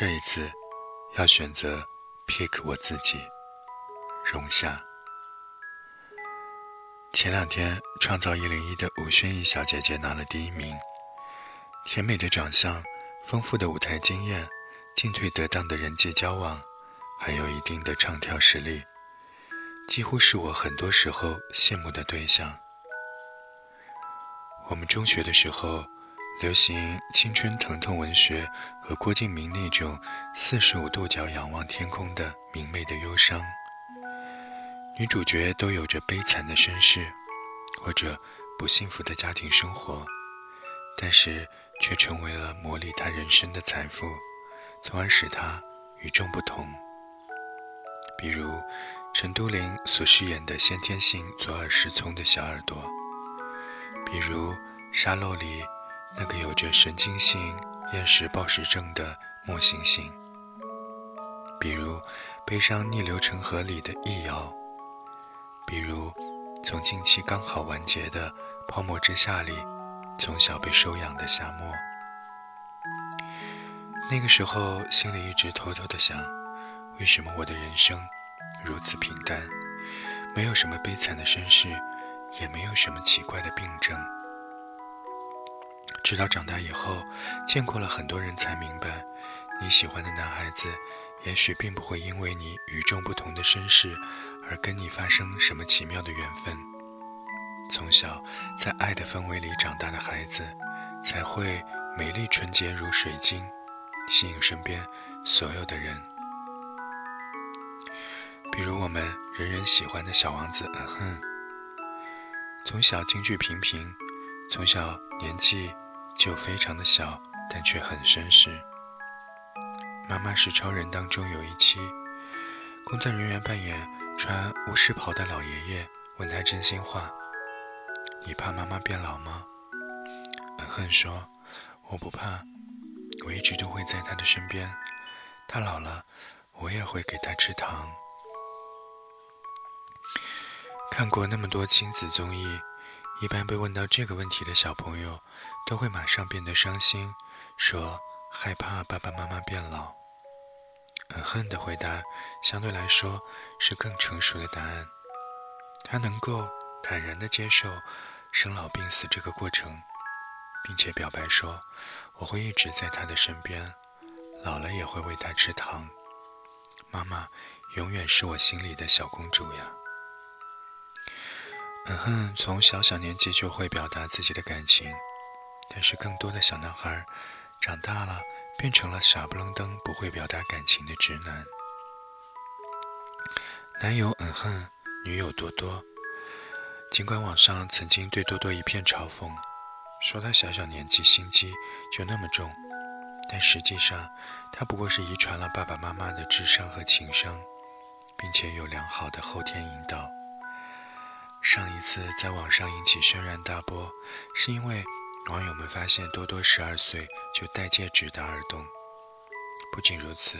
这一次，要选择 pick 我自己，容夏。前两天，创造一零一的吴宣仪小姐姐拿了第一名。甜美的长相，丰富的舞台经验，进退得当的人际交往，还有一定的唱跳实力，几乎是我很多时候羡慕的对象。我们中学的时候。流行青春疼痛文学和郭敬明那种四十五度角仰望天空的明媚的忧伤，女主角都有着悲惨的身世，或者不幸福的家庭生活，但是却成为了磨砺她人生的财富，从而使她与众不同。比如陈都灵所饰演的先天性左耳失聪的小耳朵，比如沙漏里。那个有着神经性厌食暴食症的莫星星，比如《悲伤逆流成河》里的易遥，比如从近期刚好完结的《泡沫之夏》里从小被收养的夏沫。那个时候心里一直偷偷的想，为什么我的人生如此平淡，没有什么悲惨的身世，也没有什么奇怪的病症。直到长大以后，见过了很多人，才明白，你喜欢的男孩子，也许并不会因为你与众不同的身世，而跟你发生什么奇妙的缘分。从小在爱的氛围里长大的孩子，才会美丽纯洁如水晶，吸引身边所有的人。比如我们人人喜欢的小王子，嗯哼，从小京剧平平，从小年纪。就非常的小，但却很绅士。妈妈是超人当中有一期，工作人员扮演穿巫师袍的老爷爷，问他真心话：“你怕妈妈变老吗？”恩恨说：“我不怕，我一直都会在她的身边。她老了，我也会给她吃糖。”看过那么多亲子综艺。一般被问到这个问题的小朋友，都会马上变得伤心，说害怕爸爸妈妈变老。嗯哼的回答相对来说是更成熟的答案，他能够坦然地接受生老病死这个过程，并且表白说我会一直在他的身边，老了也会喂他吃糖，妈妈永远是我心里的小公主呀。嗯哼，从小小年纪就会表达自己的感情，但是更多的小男孩长大了变成了傻不愣登、不会表达感情的直男。男友嗯哼，女友多多。尽管网上曾经对多多一片嘲讽，说他小小年纪心机就那么重，但实际上他不过是遗传了爸爸妈妈的智商和情商，并且有良好的后天引导。上一次在网上引起轩然大波，是因为网友们发现多多十二岁就戴戒指打耳洞。不仅如此，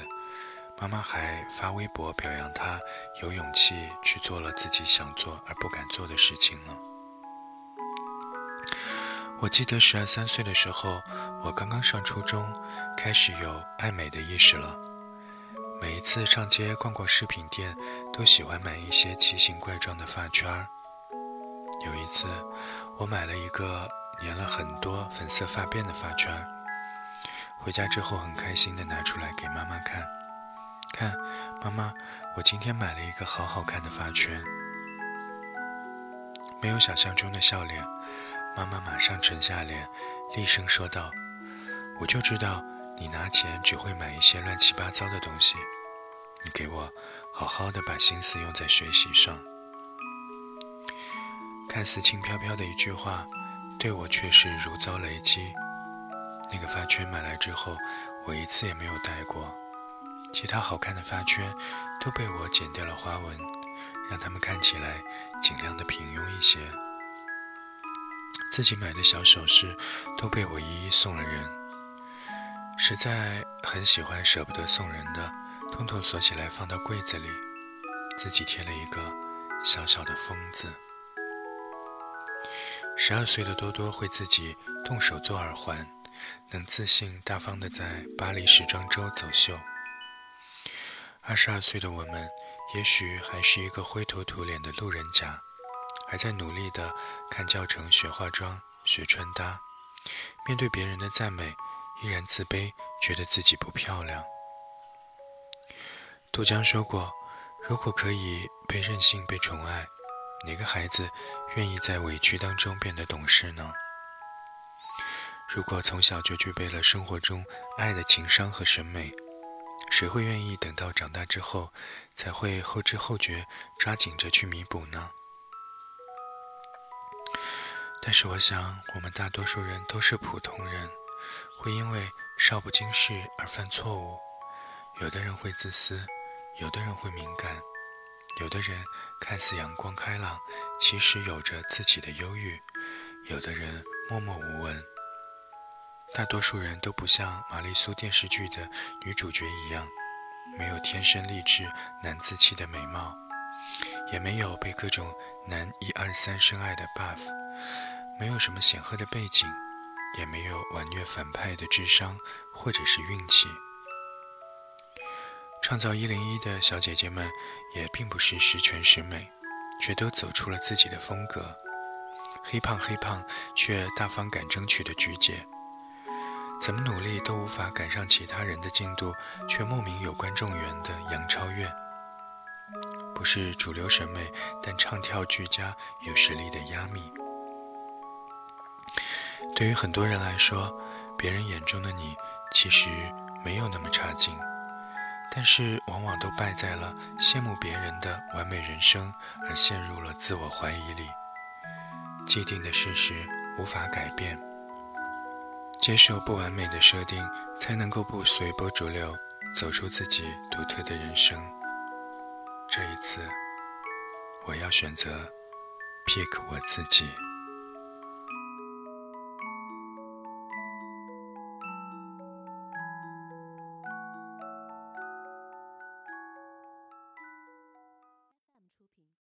妈妈还发微博表扬他有勇气去做了自己想做而不敢做的事情了。我记得十二三岁的时候，我刚刚上初中，开始有爱美的意识了。每一次上街逛逛饰品店，都喜欢买一些奇形怪状的发圈儿。有一次，我买了一个粘了很多粉色发辫的发圈，回家之后很开心的拿出来给妈妈看，看，妈妈，我今天买了一个好好看的发圈。没有想象中的笑脸，妈妈马上沉下脸，厉声说道：“我就知道你拿钱只会买一些乱七八糟的东西，你给我好好的把心思用在学习上。”看似轻飘飘的一句话，对我却是如遭雷击。那个发圈买来之后，我一次也没有戴过，其他好看的发圈都被我剪掉了花纹，让它们看起来尽量的平庸一些。自己买的小首饰都被我一一送了人，实在很喜欢舍不得送人的，统统锁起来放到柜子里，自己贴了一个小小的封字。十二岁的多多会自己动手做耳环，能自信大方地在巴黎时装周走秀。二十二岁的我们，也许还是一个灰头土脸的路人甲，还在努力地看教程学化妆、学穿搭，面对别人的赞美，依然自卑，觉得自己不漂亮。杜江说过：“如果可以被任性、被宠爱，哪个孩子愿意在委屈当中变得懂事呢？如果从小就具备了生活中爱的情商和审美，谁会愿意等到长大之后才会后知后觉、抓紧着去弥补呢？”但是我想，我们大多数人都是普通人，会因为少不经事而犯错误。有的人会自私。有的人会敏感，有的人看似阳光开朗，其实有着自己的忧郁；有的人默默无闻。大多数人都不像玛丽苏电视剧的女主角一样，没有天生丽质男子气的美貌，也没有被各种男一二三深爱的 buff，没有什么显赫的背景，也没有婉虐反派的智商或者是运气。创造一零一的小姐姐们也并不是十全十美，却都走出了自己的风格。黑胖黑胖却大方敢争取的菊姐，怎么努力都无法赶上其他人的进度，却莫名有观众缘的杨超越，不是主流审美但唱跳俱佳有实力的亚米。对于很多人来说，别人眼中的你其实没有那么差劲。但是，往往都败在了羡慕别人的完美人生，而陷入了自我怀疑里。既定的事实无法改变，接受不完美的设定，才能够不随波逐流，走出自己独特的人生。这一次，我要选择 pick 我自己。